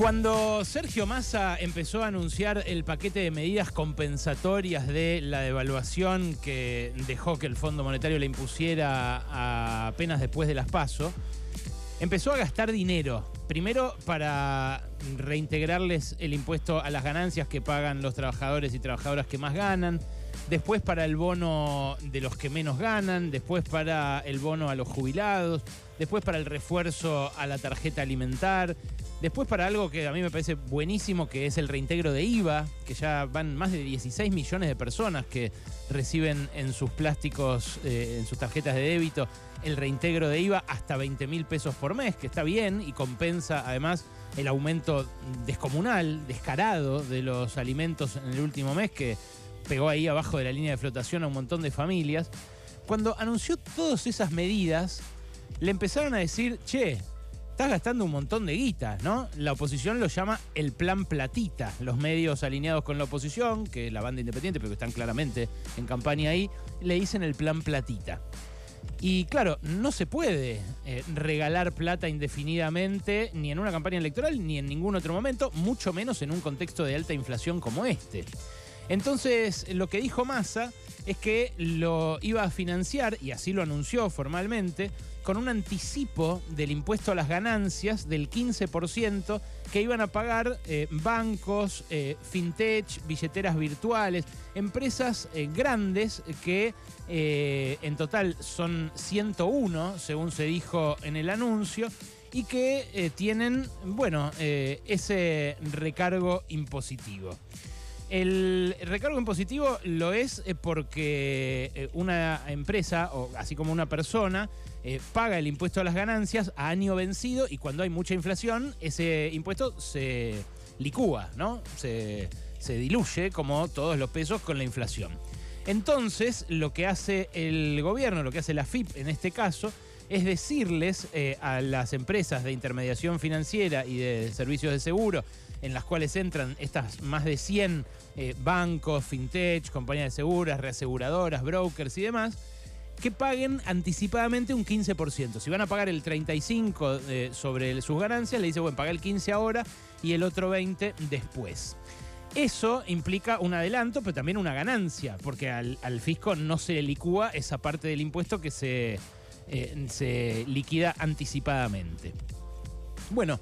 Cuando Sergio Massa empezó a anunciar el paquete de medidas compensatorias de la devaluación que dejó que el Fondo Monetario le impusiera apenas después de las PASO, empezó a gastar dinero. Primero para reintegrarles el impuesto a las ganancias que pagan los trabajadores y trabajadoras que más ganan. Después para el bono de los que menos ganan. Después para el bono a los jubilados. Después para el refuerzo a la tarjeta alimentar. Después para algo que a mí me parece buenísimo, que es el reintegro de IVA, que ya van más de 16 millones de personas que reciben en sus plásticos, eh, en sus tarjetas de débito, el reintegro de IVA hasta 20 mil pesos por mes, que está bien y compensa además el aumento descomunal, descarado de los alimentos en el último mes, que pegó ahí abajo de la línea de flotación a un montón de familias. Cuando anunció todas esas medidas, le empezaron a decir, che, estás gastando un montón de guita, ¿no? La oposición lo llama el plan platita. Los medios alineados con la oposición, que es la banda independiente, pero que están claramente en campaña ahí, le dicen el plan platita. Y claro, no se puede eh, regalar plata indefinidamente ni en una campaña electoral ni en ningún otro momento, mucho menos en un contexto de alta inflación como este. Entonces, lo que dijo Massa es que lo iba a financiar, y así lo anunció formalmente, con un anticipo del impuesto a las ganancias del 15% que iban a pagar eh, bancos, eh, fintech, billeteras virtuales, empresas eh, grandes que en total son 101, según se dijo en el anuncio, y que tienen, bueno, ese recargo impositivo. El recargo impositivo lo es eh, porque eh, una empresa, o así como una persona, eh, paga el impuesto a las ganancias a año vencido y cuando hay mucha inflación, ese impuesto se licúa, ¿no? Se, se diluye como todos los pesos con la inflación. Entonces, lo que hace el gobierno, lo que hace la FIP en este caso, es decirles a las empresas de intermediación financiera y de servicios de seguro en las cuales entran estas más de 100 eh, bancos, fintech, compañías de seguras, reaseguradoras, brokers y demás, que paguen anticipadamente un 15%. Si van a pagar el 35% eh, sobre sus ganancias, le dice, bueno, paga el 15% ahora y el otro 20% después. Eso implica un adelanto, pero también una ganancia, porque al, fisco no se licúa esa parte del impuesto que se, eh, se liquida anticipadamente. Bueno,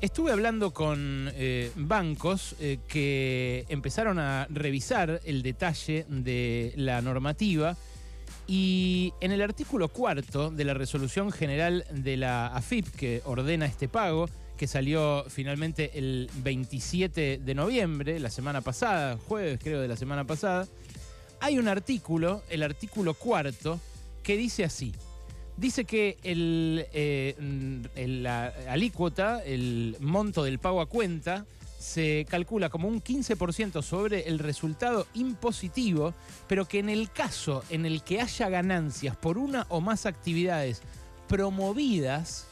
Estuve hablando con eh, bancos eh, que empezaron a revisar el detalle de la normativa y en el artículo cuarto de la resolución general de la AFIP que ordena este pago, que salió finalmente el 27 de noviembre, la semana pasada, jueves creo de la semana pasada, hay un artículo, el artículo cuarto, que dice así dice que el, eh, la alícuota, el monto del pago a cuenta, se calcula como un 15% sobre el resultado impositivo, pero que en el caso en el que haya ganancias por una o más actividades promovidas,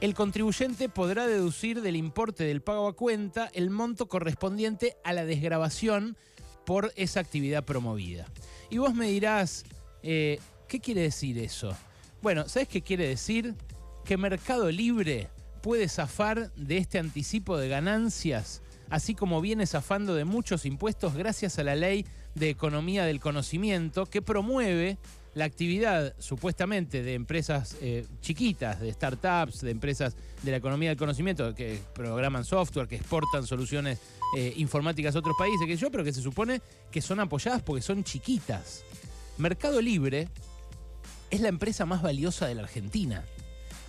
el contribuyente podrá deducir del importe del pago a cuenta el monto correspondiente a la desgrabación por esa actividad promovida. Y vos me dirás, eh, ¿qué quiere decir eso? Bueno, ¿sabes qué quiere decir? Que Mercado Libre puede zafar de este anticipo de ganancias, así como viene zafando de muchos impuestos gracias a la ley de economía del conocimiento que promueve la actividad supuestamente de empresas eh, chiquitas, de startups, de empresas de la economía del conocimiento que programan software, que exportan soluciones eh, informáticas a otros países, que yo, pero que se supone que son apoyadas porque son chiquitas. Mercado Libre es la empresa más valiosa de la Argentina.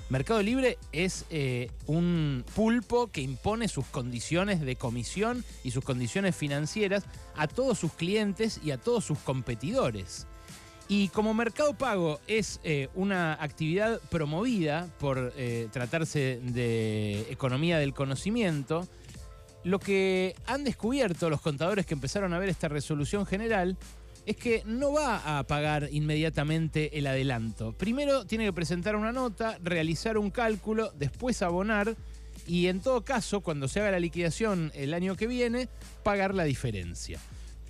Mercado Libre es eh, un pulpo que impone sus condiciones de comisión y sus condiciones financieras a todos sus clientes y a todos sus competidores. Y como Mercado Pago es eh, una actividad promovida por eh, tratarse de economía del conocimiento, lo que han descubierto los contadores que empezaron a ver esta resolución general es que no va a pagar inmediatamente el adelanto. Primero tiene que presentar una nota, realizar un cálculo, después abonar y en todo caso, cuando se haga la liquidación el año que viene, pagar la diferencia.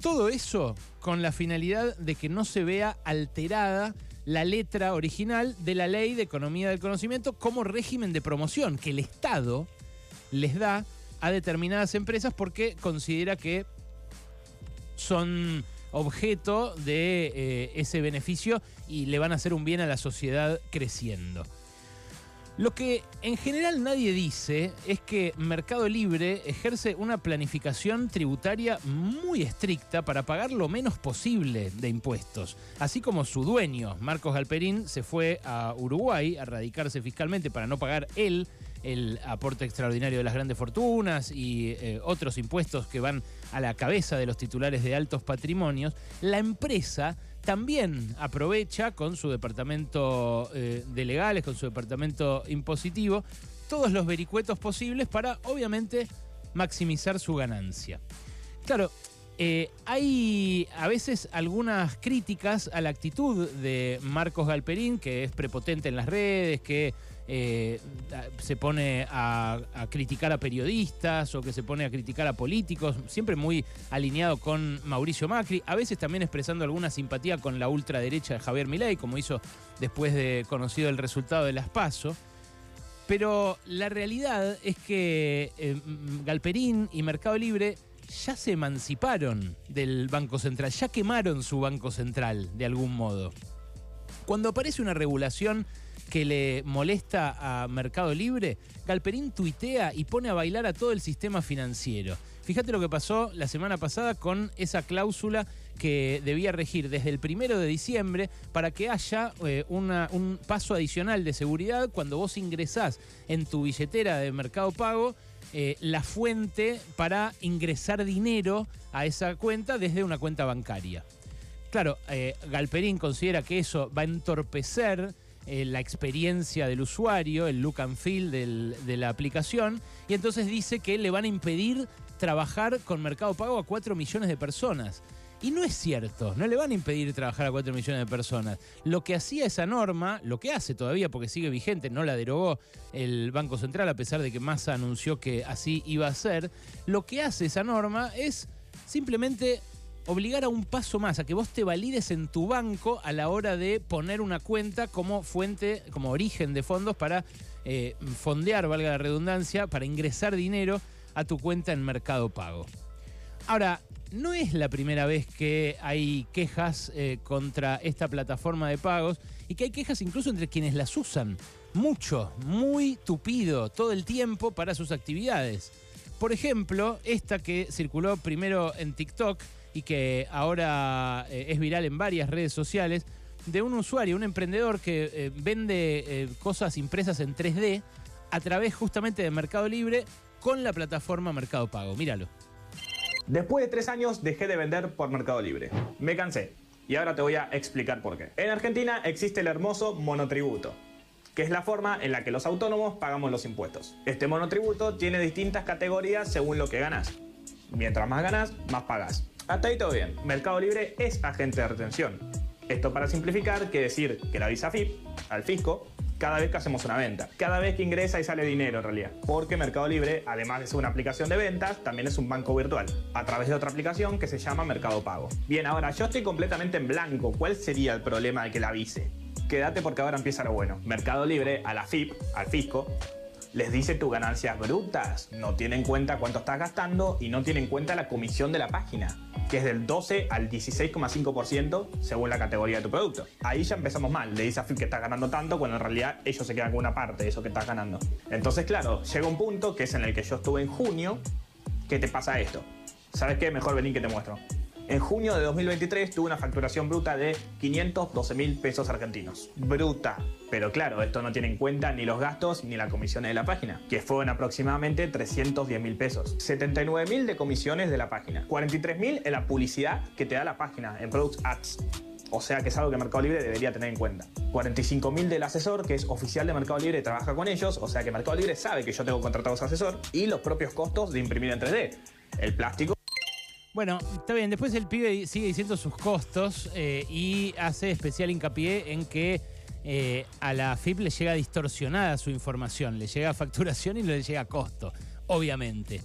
Todo eso con la finalidad de que no se vea alterada la letra original de la ley de economía del conocimiento como régimen de promoción que el Estado les da a determinadas empresas porque considera que son objeto de eh, ese beneficio y le van a hacer un bien a la sociedad creciendo. Lo que en general nadie dice es que Mercado Libre ejerce una planificación tributaria muy estricta para pagar lo menos posible de impuestos. Así como su dueño, Marcos Galperín, se fue a Uruguay a radicarse fiscalmente para no pagar él el aporte extraordinario de las grandes fortunas y eh, otros impuestos que van a la cabeza de los titulares de altos patrimonios, la empresa también aprovecha con su departamento eh, de legales, con su departamento impositivo, todos los vericuetos posibles para, obviamente, maximizar su ganancia. Claro, eh, hay a veces algunas críticas a la actitud de Marcos Galperín, que es prepotente en las redes, que eh, se pone a, criticar a periodistas o que se pone a criticar a políticos, siempre muy alineado con Mauricio Macri, a veces también expresando alguna simpatía con la ultraderecha de Javier Milei, como hizo después de conocido el resultado de las PASO. Pero la realidad es que eh, Galperín y Mercado Libre ya se emanciparon del Banco Central, ya quemaron su Banco Central de algún modo. Cuando aparece una regulación que le molesta a Mercado Libre, Galperín tuitea y pone a bailar a todo el sistema financiero. Fíjate lo que pasó la semana pasada con esa cláusula que debía regir desde el primero de diciembre para que haya eh, un paso adicional de seguridad cuando vos ingresás en tu billetera de Mercado Pago. Eh, la fuente para ingresar dinero a esa cuenta desde una cuenta bancaria. Claro, eh, Galperín considera que eso va a entorpecer eh, la experiencia del usuario, el look and feel de la aplicación, y entonces dice que le van a impedir trabajar con Mercado Pago a 4 millones de personas. Y no es cierto, no le van a impedir trabajar a 4 millones de personas. Lo que hacía esa norma, lo que hace todavía porque sigue vigente, no la derogó el Banco Central a pesar de que Massa anunció que así iba a ser, lo que hace esa norma es simplemente obligar a un paso más, a que vos te valides en tu banco a la hora de poner una cuenta como fuente, como origen de fondos para eh, fondear, valga la redundancia, para ingresar dinero a tu cuenta en Mercado Pago. Ahora, no es la primera vez que hay quejas eh, contra esta plataforma de pagos y que hay quejas incluso entre quienes las usan. Mucho, muy tupido todo el tiempo para sus actividades. Por ejemplo, esta que circuló primero en TikTok, y que ahora eh, es viral en varias redes sociales, de un usuario, un emprendedor que eh, vende eh, cosas impresas en 3D a través justamente de Mercado Libre con la plataforma Mercado Pago. Míralo. Después de tres años dejé de vender por Mercado Libre. Me cansé. Y ahora te voy a explicar por qué. En Argentina existe el hermoso monotributo, que es la forma en la que los autónomos pagamos los impuestos. Este monotributo tiene distintas categorías según lo que ganas. Mientras más ganas, más pagas. Hasta ahí todo bien. Mercado Libre es agente de retención. Esto para simplificar quiere decir que la visa FIP al fisco cada vez que hacemos una venta. Cada vez que ingresa y sale dinero en realidad. Porque Mercado Libre, además de ser una aplicación de ventas, también es un banco virtual. A través de otra aplicación que se llama Mercado Pago. Bien, ahora yo estoy completamente en blanco. ¿Cuál sería el problema de que la avise? Quédate porque ahora empieza lo bueno. Mercado Libre a la FIP, al fisco, les dice tus ganancias brutas, no tiene en cuenta cuánto estás gastando y no tiene en cuenta la comisión de la página, que es del 12 al 16,5% según la categoría de tu producto. Ahí ya empezamos mal, le dice a FIP que estás ganando tanto cuando en realidad ellos se quedan con una parte de eso que estás ganando. Entonces, claro, llega un punto que es en el que yo estuve en junio, que te pasa esto. ¿Sabes qué? Mejor venir que te muestro. En junio de 2023 tuve una facturación bruta de 512 mil pesos argentinos. Bruta. Pero claro, esto no tiene en cuenta ni los gastos ni la comisión de la página, que fueron aproximadamente 310 mil pesos. 79 mil de comisiones de la página. 43 mil en la publicidad que te da la página, en Products Ads. O sea que es algo que Mercado Libre debería tener en cuenta. 45 mil del asesor, que es oficial de Mercado Libre trabaja con ellos. O sea que Mercado Libre sabe que yo tengo contratado a asesor. Y los propios costos de imprimir en 3D. El plástico bueno, está bien. Después el pibe sigue diciendo sus costos eh, y hace especial hincapié en que eh, a la FIP le llega distorsionada su información. Le llega facturación y le llega costo, obviamente.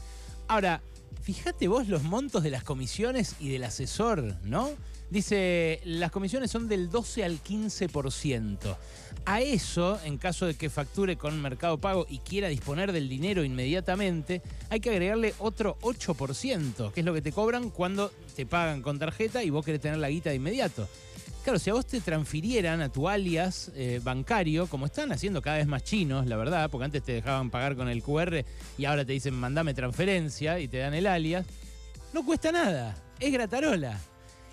Ahora, fíjate vos los montos de las comisiones y del asesor, ¿no? Dice, las comisiones son del 12 al 15%. A eso, en caso de que facture con Mercado Pago y quiera disponer del dinero inmediatamente, hay que agregarle otro 8%, que es lo que te cobran cuando te pagan con tarjeta y vos querés tener la guita de inmediato. Claro, si a vos te transfirieran a tu alias eh, bancario, como están haciendo cada vez más chinos, la verdad, porque antes te dejaban pagar con el QR y ahora te dicen mandame transferencia y te dan el alias, no cuesta nada, es gratarola.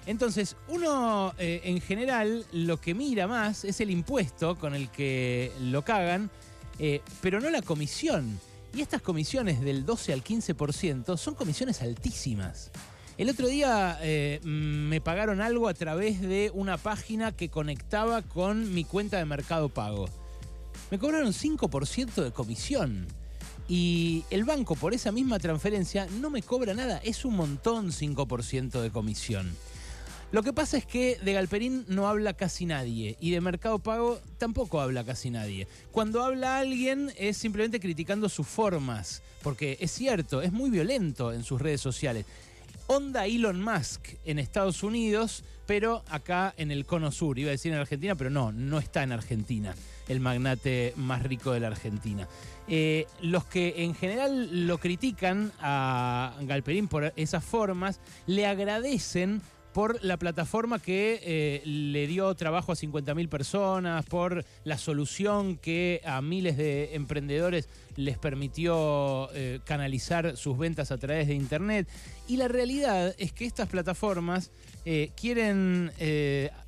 Entonces, uno eh, en general lo que mira más es el impuesto con el que lo cagan, eh, pero no la comisión. Y estas comisiones del 12 al 15% son comisiones altísimas. El otro día eh, me pagaron algo a través de una página que conectaba con mi cuenta de Mercado Pago. Me cobraron 5% de comisión. Y el banco por esa misma transferencia no me cobra nada. Es un montón 5% de comisión. Lo que pasa es que de Galperín no habla casi nadie y de Mercado Pago tampoco habla casi nadie. Cuando habla alguien es simplemente criticando sus formas, porque es cierto, es muy violento en sus redes sociales. Onda Elon Musk en Estados Unidos, pero acá en el cono sur. Iba a decir en Argentina, pero no, no está en Argentina, el magnate más rico de la Argentina. Eh, los que en general lo critican a Galperín por esas formas, le agradecen por la plataforma que eh, le dio trabajo a 50.000 personas, por la solución que a miles de emprendedores les permitió eh, canalizar sus ventas a través de Internet. Y la realidad es que estas plataformas eh, quieren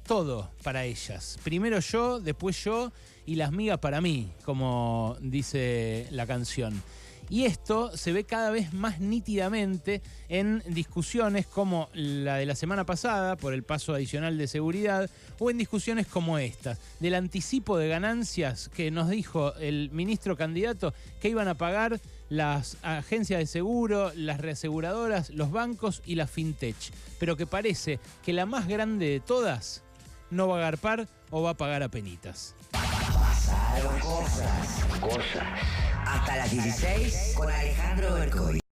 todo para ellas. Primero yo, después yo y las migas para mí, como dice la canción. Y esto se ve cada vez más nítidamente en discusiones como la de la semana pasada por el paso adicional de seguridad o en discusiones como estas, del anticipo de ganancias que nos dijo el ministro candidato que iban a pagar las agencias de seguro, las reaseguradoras, los bancos y la fintech, pero que parece que la más grande de todas no va a agarpar o va a pagar a penitas. Pasaron cosas. Cosas hasta las 16 con Alejandro Bercoy.